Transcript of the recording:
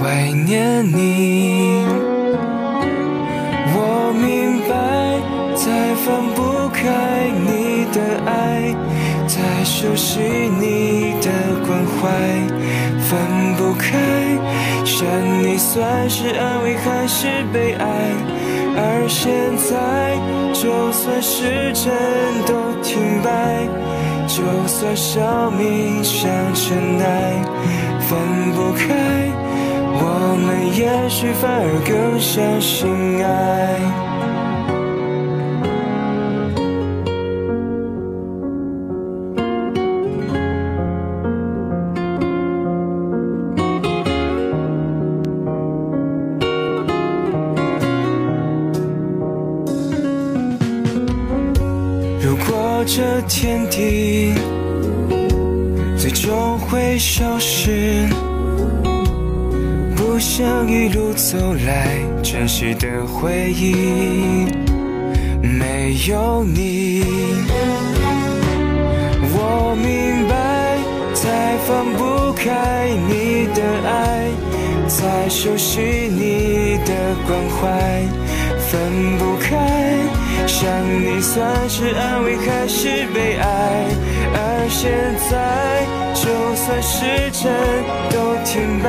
怀念你？我明白，再放不开你的爱，太熟悉你的关怀，分不开。想你算是安慰还是悲哀？而现在，就算时针都停摆，就算生命像尘埃，分不开，我们也许反而更相信爱。如果这天地最终会消失，想一路走来珍惜的回忆，没有你，我明白，再放不开你的爱，再熟悉你的关怀，分不开。想你算是安慰还是悲哀？而现在，就算时针都停摆，